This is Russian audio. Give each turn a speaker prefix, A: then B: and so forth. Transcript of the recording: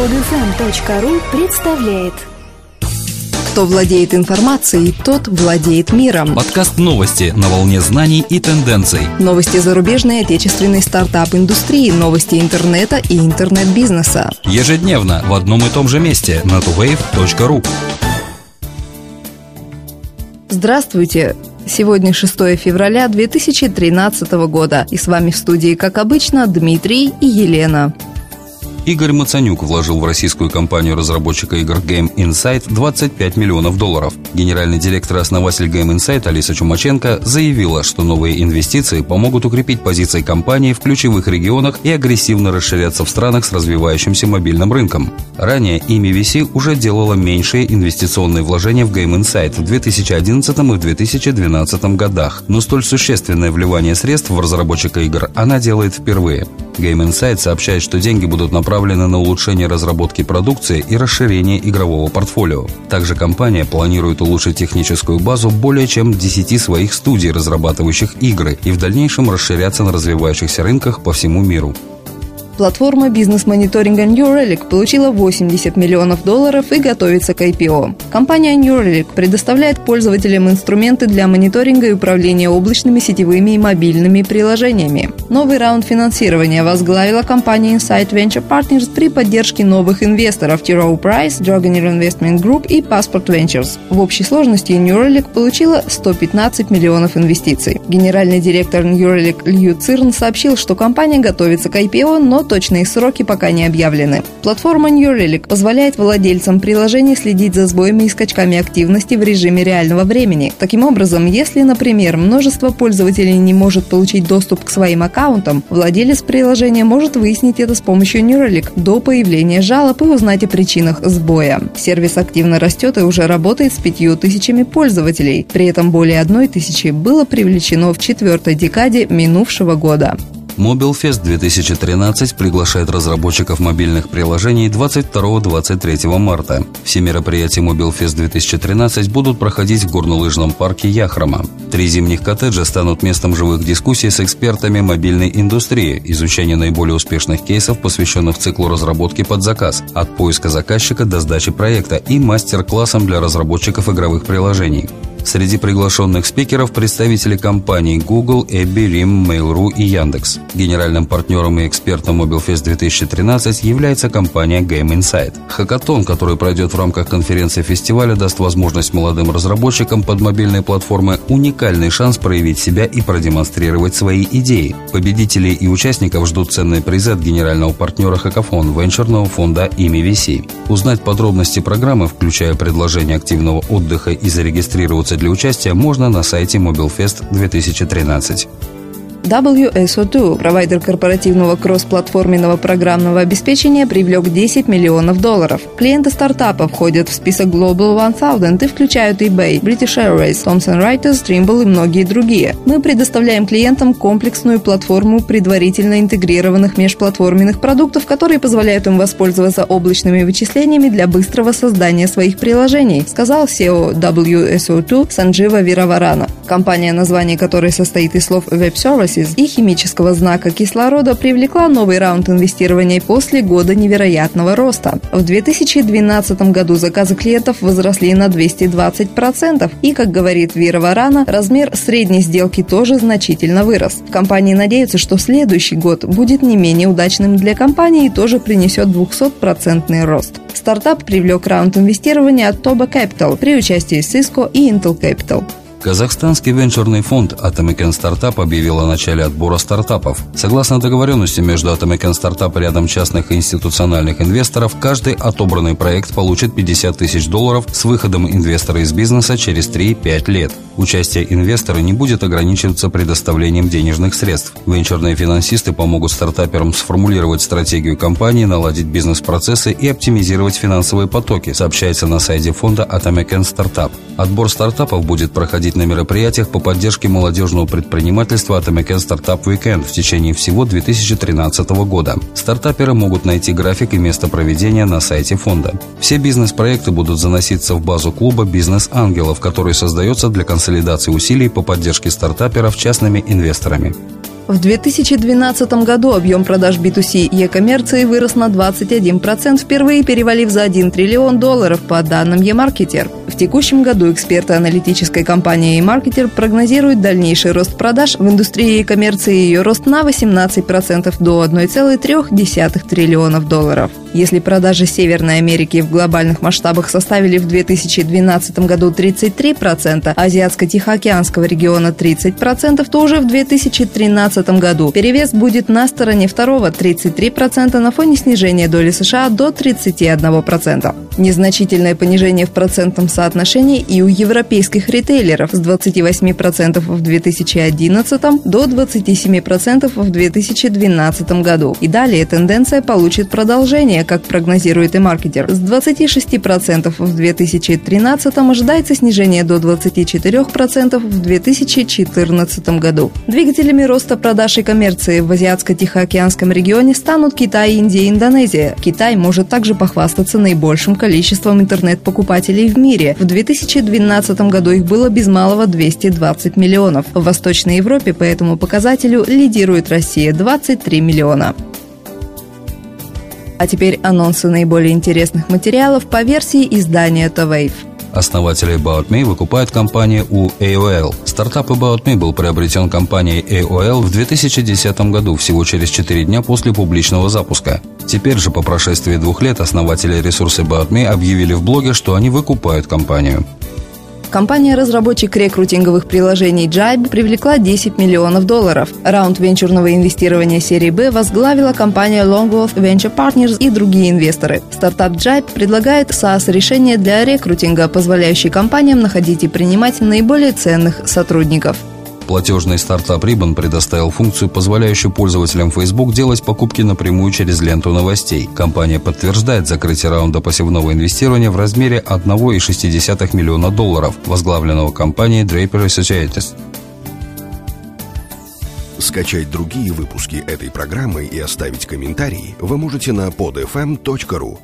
A: Подфм.ру представляет
B: Кто владеет информацией, тот владеет миром.
C: Подкаст новости на волне знаний и тенденций.
B: Новости зарубежной и отечественной стартап-индустрии, новости интернета и интернет-бизнеса.
C: Ежедневно в одном и том же месте на tuwave.ru.
B: Здравствуйте! Сегодня 6 февраля 2013 года. И с вами в студии, как обычно, Дмитрий и Елена.
C: Игорь Мацанюк вложил в российскую компанию-разработчика игр Game Insight 25 миллионов долларов. Генеральный директор и основатель Game Insight Алиса Чумаченко заявила, что новые инвестиции помогут укрепить позиции компании в ключевых регионах и агрессивно расширяться в странах с развивающимся мобильным рынком. Ранее VC уже делало меньшие инвестиционные вложения в Game Insight в 2011 и 2012 годах, но столь существенное вливание средств в разработчика игр она делает впервые. Game Insight сообщает, что деньги будут направлены на улучшение разработки продукции и расширение игрового портфолио. Также компания планирует улучшить техническую базу более чем 10 своих студий, разрабатывающих игры, и в дальнейшем расширяться на развивающихся рынках по всему миру.
B: Платформа бизнес-мониторинга New Relic получила 80 миллионов долларов и готовится к IPO. Компания New Relic предоставляет пользователям инструменты для мониторинга и управления облачными сетевыми и мобильными приложениями. Новый раунд финансирования возглавила компания Insight Venture Partners при поддержке новых инвесторов T. Price, Drogener Investment Group и Passport Ventures. В общей сложности New Relic получила 115 миллионов инвестиций. Генеральный директор New Relic Лью Цирн сообщил, что компания готовится к IPO, но точные сроки пока не объявлены. Платформа New Relic позволяет владельцам приложений следить за сбоями и скачками активности в режиме реального времени. Таким образом, если, например, множество пользователей не может получить доступ к своим аккаунтам, владелец приложения может выяснить это с помощью New Relic до появления жалоб и узнать о причинах сбоя. Сервис активно растет и уже работает с пятью тысячами пользователей. При этом более одной тысячи было привлечено в четвертой декаде минувшего года.
C: MobileFest 2013 приглашает разработчиков мобильных приложений 22-23 марта. Все мероприятия MobileFest 2013 будут проходить в горнолыжном парке Яхрома. Три зимних коттеджа станут местом живых дискуссий с экспертами мобильной индустрии, изучения наиболее успешных кейсов, посвященных циклу разработки под заказ, от поиска заказчика до сдачи проекта и мастер-классом для разработчиков игровых приложений. Среди приглашенных спикеров представители компаний Google, Эбби, Rim, Mail.ru и Яндекс. Генеральным партнером и экспертом MobileFest 2013 является компания Game Insight. Хакатон, который пройдет в рамках конференции фестиваля, даст возможность молодым разработчикам под мобильные платформы уникальный шанс проявить себя и продемонстрировать свои идеи. Победителей и участников ждут ценные призы от генерального партнера Хакафон венчурного фонда имя VC. Узнать подробности программы, включая предложение активного отдыха и зарегистрироваться Регистрироваться для участия можно на сайте MobileFest 2013.
B: WSO2, провайдер корпоративного кросс-платформенного программного обеспечения, привлек 10 миллионов долларов. Клиенты стартапа входят в список Global 1000 и включают eBay, British Airways, Thomson Reuters, Trimble и многие другие. Мы предоставляем клиентам комплексную платформу предварительно интегрированных межплатформенных продуктов, которые позволяют им воспользоваться облачными вычислениями для быстрого создания своих приложений, сказал SEO WSO2 Санджива Вираварана. Компания, название которой состоит из слов Web Service, Resources и химического знака кислорода привлекла новый раунд инвестирования после года невероятного роста. В 2012 году заказы клиентов возросли на 220%, и, как говорит Вера Варана, размер средней сделки тоже значительно вырос. Компании надеются, что следующий год будет не менее удачным для компании и тоже принесет 200% рост. Стартап привлек раунд инвестирования от Toba Capital при участии Cisco и Intel Capital.
C: Казахстанский венчурный фонд Atomican Startup объявил о начале отбора стартапов. Согласно договоренности между Atomican Startup и рядом частных и институциональных инвесторов, каждый отобранный проект получит 50 тысяч долларов с выходом инвестора из бизнеса через 3-5 лет. Участие инвестора не будет ограничиваться предоставлением денежных средств. Венчурные финансисты помогут стартаперам сформулировать стратегию компании, наладить бизнес-процессы и оптимизировать финансовые потоки, сообщается на сайте фонда Atomican Startup. Отбор стартапов будет проходить проходить на мероприятиях по поддержке молодежного предпринимательства от American Startup Weekend в течение всего 2013 года. Стартаперы могут найти график и место проведения на сайте фонда. Все бизнес-проекты будут заноситься в базу клуба «Бизнес-ангелов», который создается для консолидации усилий по поддержке стартаперов частными инвесторами.
B: В 2012 году объем продаж B2C и e-коммерции вырос на 21%, впервые перевалив за 1 триллион долларов по данным eMarketer. В текущем году эксперты аналитической компании eMarketer прогнозируют дальнейший рост продаж в индустрии e-коммерции и ее рост на 18% до 1,3 триллионов долларов. Если продажи Северной Америки в глобальных масштабах составили в 2012 году 33%, Азиатско-Тихоокеанского региона 30%, то уже в 2013 году перевес будет на стороне второго 33% на фоне снижения доли США до 31%. Незначительное понижение в процентном соотношении и у европейских ритейлеров с 28% в 2011 до 27% в 2012 году. И далее тенденция получит продолжение как прогнозирует и маркетер. С 26% в 2013 ожидается снижение до 24% в 2014 году. Двигателями роста продаж и коммерции в Азиатско-Тихоокеанском регионе станут Китай, Индия и Индонезия. Китай может также похвастаться наибольшим количеством интернет-покупателей в мире. В 2012 году их было без малого 220 миллионов. В Восточной Европе по этому показателю лидирует Россия – 23 миллиона. А теперь анонсы наиболее интересных материалов по версии издания TOWAVE.
C: Основатели About Me выкупает компания у AOL. Стартап About Me был приобретен компанией AOL в 2010 году, всего через 4 дня после публичного запуска. Теперь же, по прошествии двух лет, основатели ресурса About Me объявили в блоге, что они выкупают компанию.
B: Компания-разработчик рекрутинговых приложений Jibe привлекла 10 миллионов долларов. Раунд венчурного инвестирования серии B возглавила компания Longworth Venture Partners и другие инвесторы. Стартап Jibe предлагает SaaS-решение для рекрутинга, позволяющее компаниям находить и принимать наиболее ценных сотрудников.
C: Платежный стартап Ribbon предоставил функцию, позволяющую пользователям Facebook делать покупки напрямую через ленту новостей. Компания подтверждает закрытие раунда пассивного инвестирования в размере 1,6 миллиона долларов, возглавленного компанией Draper Associates.
A: Скачать другие выпуски этой программы и оставить комментарии вы можете на podfm.ru.